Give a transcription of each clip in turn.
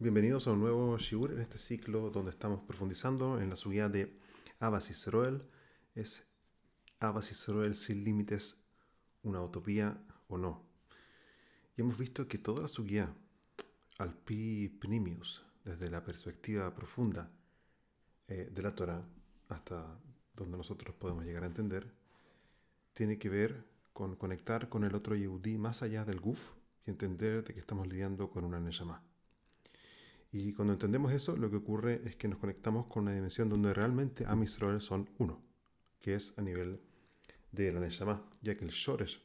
Bienvenidos a un nuevo Shiur en este ciclo donde estamos profundizando en la subida de Abbas Israel. ¿Es Abbas Israel sin límites una utopía o no? Y hemos visto que toda la subida al pi pnimius, desde la perspectiva profunda eh, de la Torah hasta donde nosotros podemos llegar a entender, tiene que ver con conectar con el otro Yehudi más allá del guf y entender de que estamos lidiando con una Neshama. Y cuando entendemos eso, lo que ocurre es que nos conectamos con una dimensión donde realmente Am Israel son uno, que es a nivel de la Neshama, ya que el Shoresh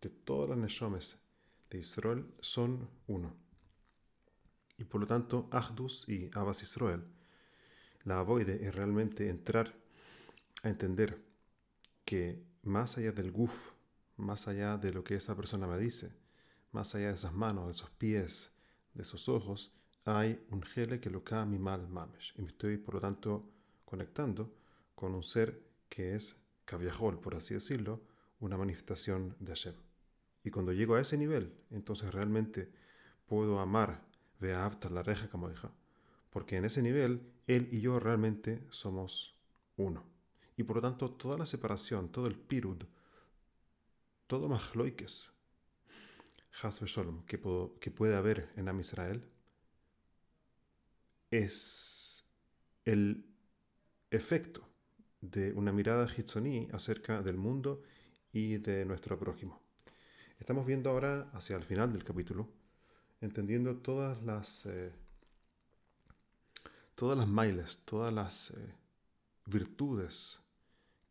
de todas las Neshomes de Israel son uno. Y por lo tanto, Ahdus y Abbas Israel, la avoide es realmente entrar a entender que más allá del guf, más allá de lo que esa persona me dice, más allá de esas manos, de esos pies, de esos ojos, hay un gele que lo mi mal mamesh. Y me estoy, por lo tanto, conectando con un ser que es caviajol, por así decirlo, una manifestación de Hashem. Y cuando llego a ese nivel, entonces realmente puedo amar Ve'avta la reja como hija. Porque en ese nivel, él y yo realmente somos uno. Y por lo tanto, toda la separación, todo el pirud, todo mahloikes, has sholom, que, que puede haber en Am Israel, es el efecto de una mirada hitzoní acerca del mundo y de nuestro prójimo. Estamos viendo ahora hacia el final del capítulo, entendiendo todas las eh, todas las mailes, todas las eh, virtudes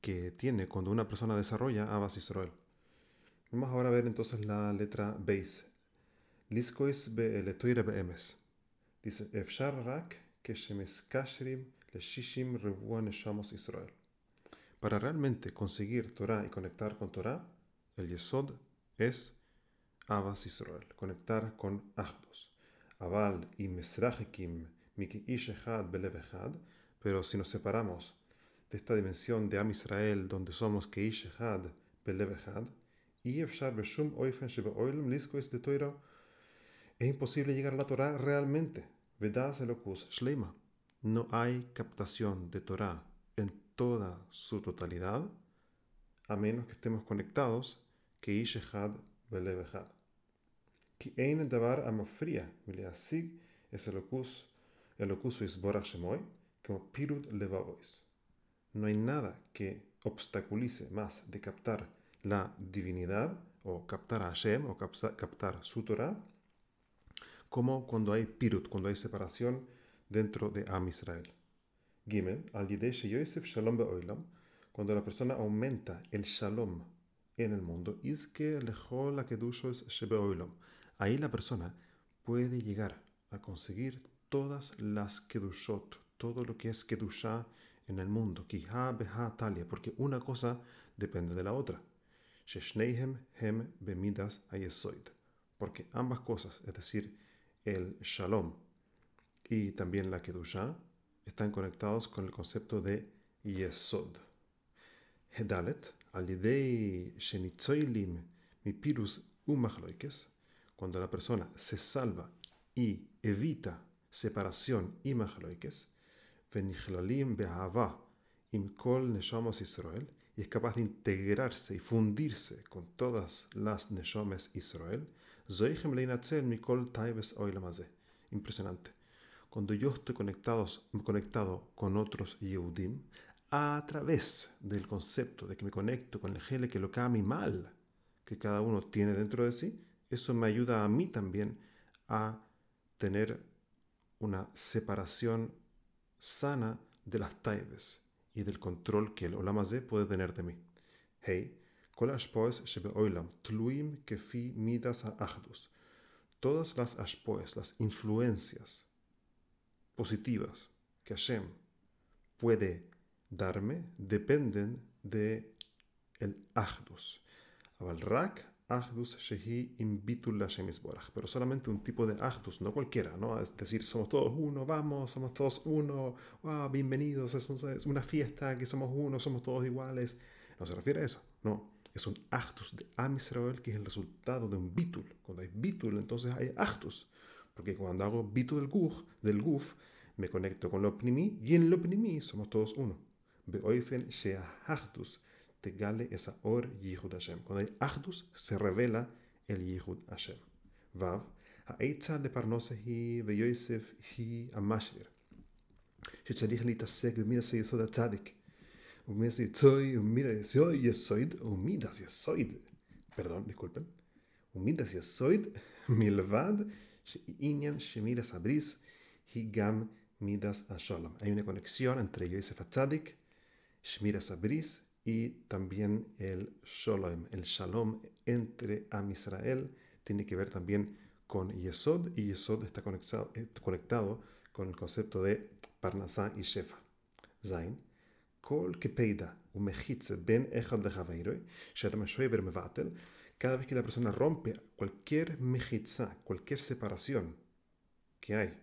que tiene cuando una persona desarrolla Abbas Israel. Vamos ahora a ver entonces la letra Beis. Liskois be. Dice, Efshar rak kashrim le shishim neshamos Israel. Para realmente conseguir Torah y conectar con Torah, el Yesod es Abbas Israel, conectar con Ahdus. Aval y Mesrajikim miki ishechad belev pero si nos separamos de esta dimensión de Am Israel, donde somos que ishechad belev y efshar beshum oifen shebe oilem liskois de Torah, es imposible llegar a la Torah realmente. Vedas elokus shleima. No hay captación de Torah en toda su totalidad, a menos que estemos conectados que ishehad velevehad. Ki ein davar amafria mileasig es elokus elokus isborach shemoy como pirud levavois. No hay nada que obstaculice más de captar la divinidad o captar a Hashem o captar su Torah como cuando hay pirut, cuando hay separación dentro de Am Israel. Gimel, al Yosef Shalom Be'olam, cuando la persona aumenta el Shalom en el mundo, que la Ahí la persona puede llegar a conseguir todas las kedushot, todo lo que es kedusha en el mundo, kiha beha talia, porque una cosa depende de la otra. Sheshneihem hem bemidas ayesoid, porque ambas cosas, es decir, el shalom y también la kedusha están conectados con el concepto de yesod. Hedalet, al idei shenitzoilim mi pirus umachloikes, cuando la persona se salva y evita separación y machloikes, venichlalim behava im kol neshamos Israel, y es capaz de integrarse y fundirse con todas las neshomes Israel, Impresionante. Cuando yo estoy conectado, conectado con otros Yehudim, a través del concepto de que me conecto con el gele que lo mi mal que cada uno tiene dentro de sí, eso me ayuda a mí también a tener una separación sana de las taibes y del control que el Olamazé puede tener de mí. Hey, tluim kefi midas ahdus. Todas las ashpoes, las influencias positivas que Hashem puede darme, dependen de el ahdus. Avalrak Ahdus Shehi Imbitul Pero solamente un tipo de Ahdus, no cualquiera, ¿no? Es decir, somos todos uno, vamos, somos todos uno, wow, bienvenidos, es, una fiesta, que somos uno, somos todos iguales. No se refiere a eso, no Es un Ahdus de Am Israel que es el resultado de un Bitul. Cuando hay Bitul, entonces hay Ahdus. Porque cuando hago bito del guf, del guf me conecto con lo pnimi y en lo pnimi somos todos uno. Beoifen sheahdus tegale esa or Yihud Hashem. Cuando hay ahdus se revela el Yihud Hashem. Vav, העצה לפרנסה היא ויוסף היא המשבר. שצריך להתעסק במידס היסוד הצדיק. Umes soy Umidas y soy Umidas y soy. Perdón, disculpen. Umidas y soy Milvad Inyan Shemidas Abris Higam Midas Ashalom. Hay una conexión entre Yosef Atzadik, Shmiras Abris y también el Shalom. El Shalom entre Am Israel tiene que ver también con Yesod y Yesod está conectado, eh, conectado con el concepto de Parnasá y Shefa. Zain. Kol kepeida umechitze ben echad lechaveiroi, shetam shoever mevatel, cada vez que la persona rompe cualquier mejitza, cualquier separación que hay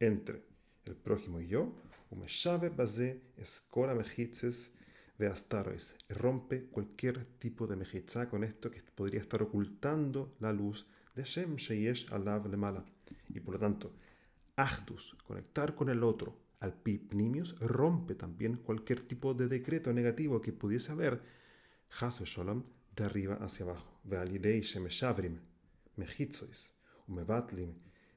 entre el prójimo y yo, umeshave baze escola mejitzes veastarois, rompe cualquier tipo de mejitza con esto que podría estar ocultando la luz de Shem Sheyesh Alav Lemala. Y por lo tanto, Ahdus, conectar con el otro, al Pipnimius, rompe también cualquier tipo de decreto negativo que pudiese haber, Has Shalom, de arriba hacia abajo. Vealidei Shemeshavrim, Mechitzois, Umevatlim,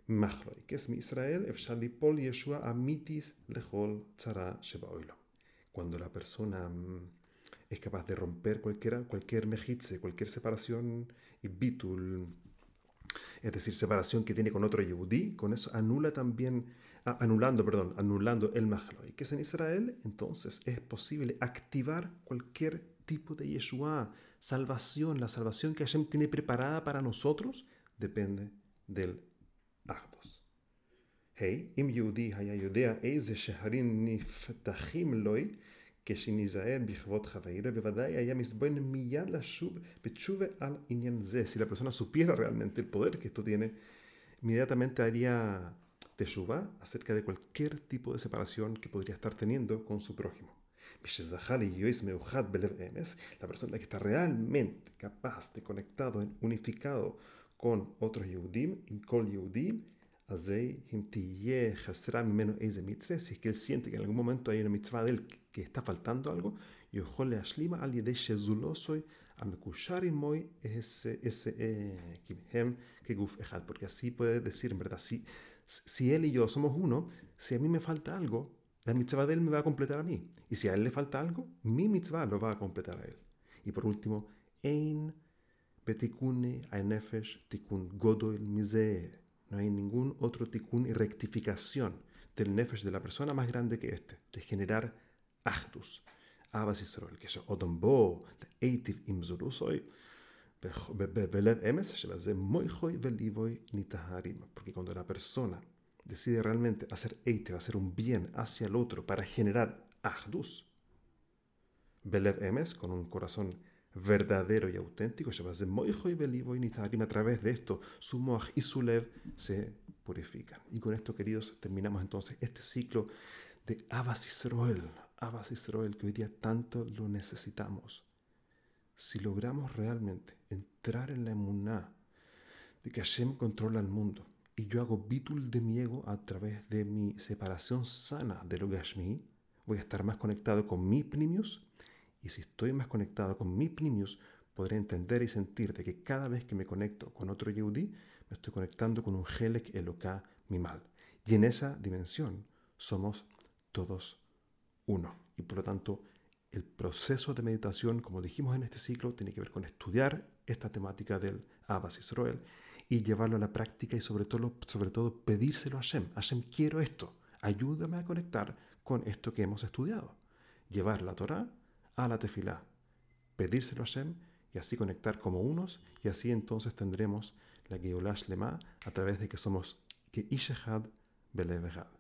Machloi, que es mi Israel, Efshalipol Yeshua Amitis Lechol Tzara Shebaoilo. Cuando la persona es capaz de romper cualquiera, cualquier mejitze, cualquier separación y bitul, es decir, separación que tiene con otro Yehudi, con eso anula también, anulando, perdón, anulando el Mahloi, que es en Israel, entonces es posible activar cualquier tipo de Yeshua, salvación, la salvación que Hashem tiene preparada para nosotros, depende del Ahdos. Hey, im Yehudi haya יודע איזה שערים נפתחים לוי, כשניזהר בכבוד חברו, בוודאי היה מסבוין מיד לשוב בתשובה על עניין זה. Si la persona supiera realmente el poder que esto tiene, inmediatamente haría teshuva acerca de cualquier tipo de separación que podría estar teniendo con su prójimo. La persona que está realmente capaz de conectado, unificado con otros Yehudim, con Yehudim, si es que él siente que en algún momento hay una mitzvah de él que está faltando algo, porque así puede decir en verdad, si, si él y yo somos uno, si a mí me falta algo, la mitzvah de él me va a completar a mí. Y si a él le falta algo, mi mitzvah lo va a completar a él. Y por último, ein betikune nefesh tikun godoil mize. No hay ningún otro tikkun y rectificación del nefesh de la persona más grande que este, de generar. Abbas Israel, que yo odombo, eitiv imzurusoy, Porque cuando la persona decide realmente hacer eitiv, hacer un bien hacia el otro para generar ahdus, belev emes, con un corazón verdadero y auténtico, a través de esto, su moaj y su lev se purifican. Y con esto, queridos, terminamos entonces este ciclo de Abbas Israel, Abbas Israel, que hoy día tanto lo necesitamos. Si logramos realmente entrar en la emuná de que Hashem controla el mundo y yo hago bitul de mi ego a través de mi separación sana de lo Gashmi, voy a estar más conectado con mi primius y si estoy más conectado con mi primius, podré entender y sentir de que cada vez que me conecto con otro Yehudi, me estoy conectando con un Helek Eloka mal. Y en esa dimensión somos todos uno. Y por lo tanto, el proceso de meditación, como dijimos en este ciclo, tiene que ver con estudiar esta temática del Abbas Israel y llevarlo a la práctica y sobre todo, sobre todo pedírselo a Hashem. Hashem, quiero esto. Ayúdame a conectar con esto que hemos estudiado. Llevar la Torah a la tefilá, pedírselo a Hashem y así conectar como unos y así entonces tendremos la Geulah Lema a través de que somos que Ishehad Belevehad.